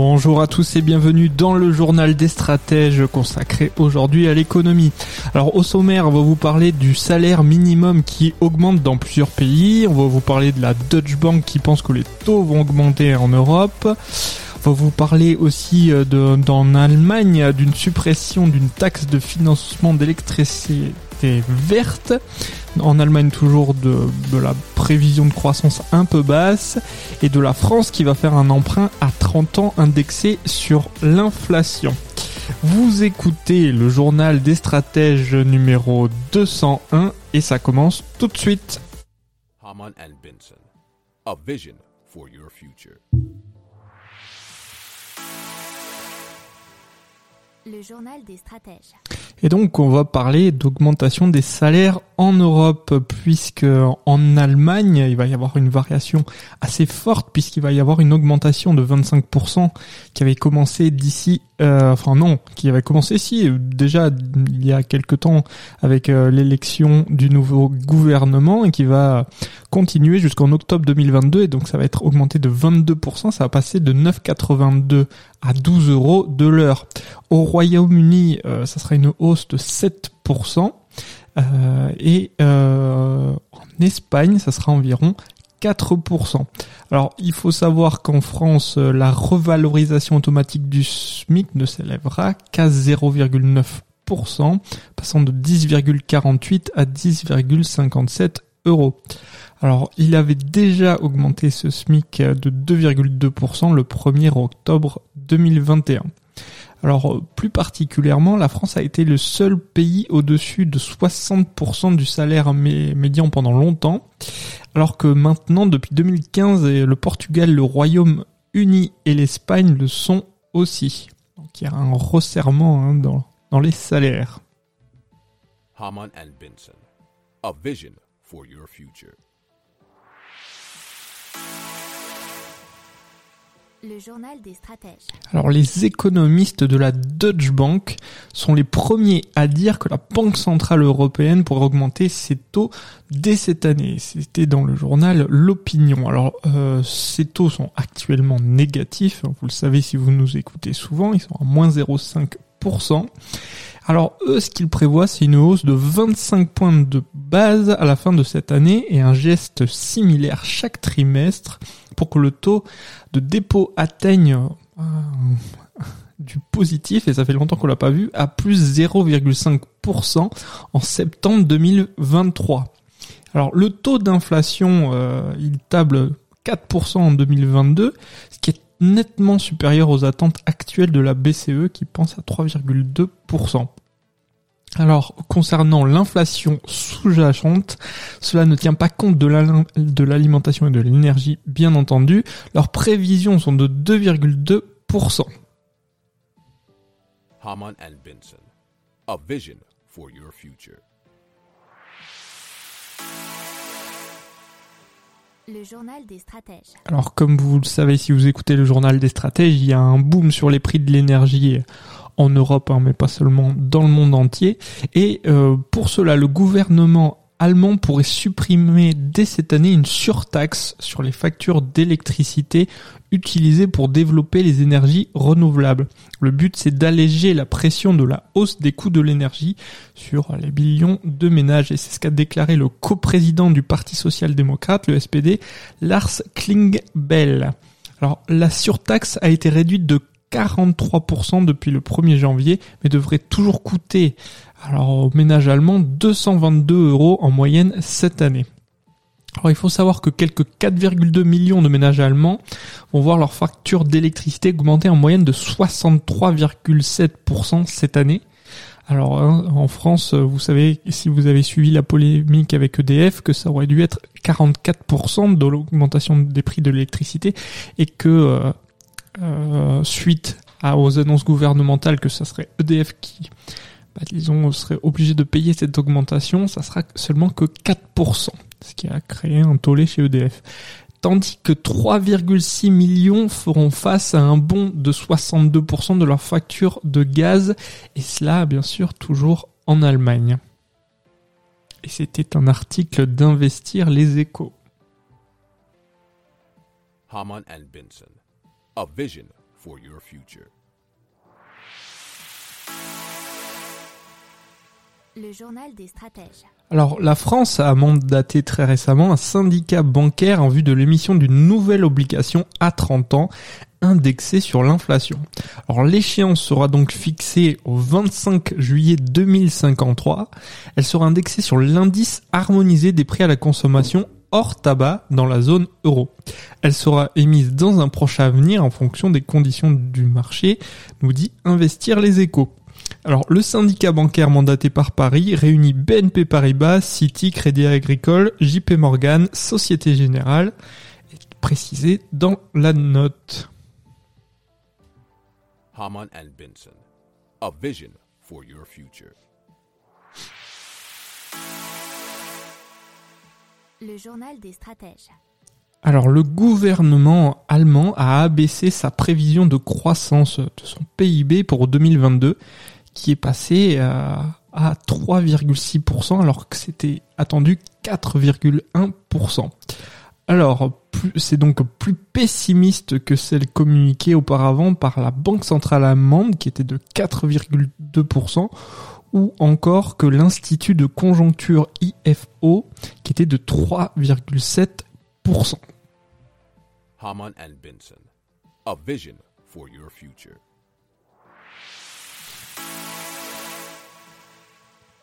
Bonjour à tous et bienvenue dans le journal des stratèges consacré aujourd'hui à l'économie. Alors au sommaire, on va vous parler du salaire minimum qui augmente dans plusieurs pays. On va vous parler de la Deutsche Bank qui pense que les taux vont augmenter en Europe. Va vous parler aussi euh, de, dans Allemagne d'une suppression d'une taxe de financement d'électricité verte. En Allemagne toujours de, de, la prévision de croissance un peu basse et de la France qui va faire un emprunt à 30 ans indexé sur l'inflation. Vous écoutez le journal des stratèges numéro 201 et ça commence tout de suite. Haman and Benson, a vision for your future. Le journal des stratèges. Et donc on va parler d'augmentation des salaires en Europe puisque en Allemagne il va y avoir une variation assez forte puisqu'il va y avoir une augmentation de 25% qui avait commencé d'ici euh, enfin non qui avait commencé si déjà il y a quelque temps avec euh, l'élection du nouveau gouvernement et qui va continuer jusqu'en octobre 2022 et donc ça va être augmenté de 22% ça va passer de 9,82 à 12 euros de l'heure au Royaume-Uni euh, ça sera une hausse de 7%. Euh, et euh, en Espagne, ça sera environ 4%. Alors, il faut savoir qu'en France, la revalorisation automatique du SMIC ne s'élèvera qu'à 0,9%, passant de 10,48 à 10,57 euros. Alors, il avait déjà augmenté ce SMIC de 2,2% le 1er octobre 2021. Alors euh, plus particulièrement, la France a été le seul pays au-dessus de 60% du salaire médian pendant longtemps, alors que maintenant, depuis 2015, le Portugal, le Royaume-Uni et l'Espagne le sont aussi. Donc il y a un resserrement hein, dans, dans les salaires. And a vision for your future. Le journal des stratèges. Alors les économistes de la Deutsche Bank sont les premiers à dire que la Banque Centrale Européenne pourrait augmenter ses taux dès cette année. C'était dans le journal L'Opinion. Alors euh, ces taux sont actuellement négatifs, vous le savez si vous nous écoutez souvent, ils sont à moins 0,5%. Alors eux, ce qu'ils prévoient, c'est une hausse de 25 points de base à la fin de cette année et un geste similaire chaque trimestre pour que le taux de dépôt atteigne euh, du positif, et ça fait longtemps qu'on l'a pas vu, à plus 0,5% en septembre 2023. Alors le taux d'inflation, euh, il table 4% en 2022, ce qui est nettement supérieur aux attentes actuelles de la BCE qui pense à 3,2%. Alors, concernant l'inflation sous-jacente, cela ne tient pas compte de l'alimentation et de l'énergie, bien entendu. Leurs prévisions sont de 2,2%. Haman and. Le journal des stratèges. Alors, comme vous le savez, si vous écoutez le journal des stratèges, il y a un boom sur les prix de l'énergie en Europe, hein, mais pas seulement dans le monde entier. Et euh, pour cela, le gouvernement allemand pourrait supprimer dès cette année une surtaxe sur les factures d'électricité utilisées pour développer les énergies renouvelables. Le but c'est d'alléger la pression de la hausse des coûts de l'énergie sur les millions de ménages et c'est ce qu'a déclaré le coprésident du Parti social-démocrate, le SPD, Lars Klingbell. Alors la surtaxe a été réduite de 43% depuis le 1er janvier, mais devrait toujours coûter alors au ménage allemand 222 euros en moyenne cette année. Alors il faut savoir que quelques 4,2 millions de ménages allemands vont voir leur facture d'électricité augmenter en moyenne de 63,7% cette année. Alors hein, en France, vous savez, si vous avez suivi la polémique avec EDF, que ça aurait dû être 44% de l'augmentation des prix de l'électricité et que euh, euh, suite aux annonces gouvernementales que ça serait EDF qui bah, disons, serait obligé de payer cette augmentation, ça sera seulement que 4%, ce qui a créé un tollé chez EDF. Tandis que 3,6 millions feront face à un bond de 62% de leur facture de gaz, et cela bien sûr toujours en Allemagne. Et c'était un article d'Investir les échos. Haman Benson. Le journal des stratèges. Alors, la France a mandaté très récemment un syndicat bancaire en vue de l'émission d'une nouvelle obligation à 30 ans indexée sur l'inflation. Alors, l'échéance sera donc fixée au 25 juillet 2053. Elle sera indexée sur l'indice harmonisé des prix à la consommation hors tabac dans la zone euro. Elle sera émise dans un proche avenir en fonction des conditions du marché, nous dit Investir les échos. Alors, le syndicat bancaire mandaté par Paris réunit BNP Paribas, Citi, Crédit Agricole, JP Morgan, Société Générale, précisé dans la note. Haman and Benson. A vision for your future. Le journal des stratèges. Alors le gouvernement allemand a abaissé sa prévision de croissance de son PIB pour 2022 qui est passé euh, à 3,6% alors que c'était attendu 4,1%. Alors c'est donc plus pessimiste que celle communiquée auparavant par la Banque centrale allemande qui était de 4,2% ou encore que l'Institut de conjoncture IFO qui était de 3,7%. Haman and Benson. A vision for your future.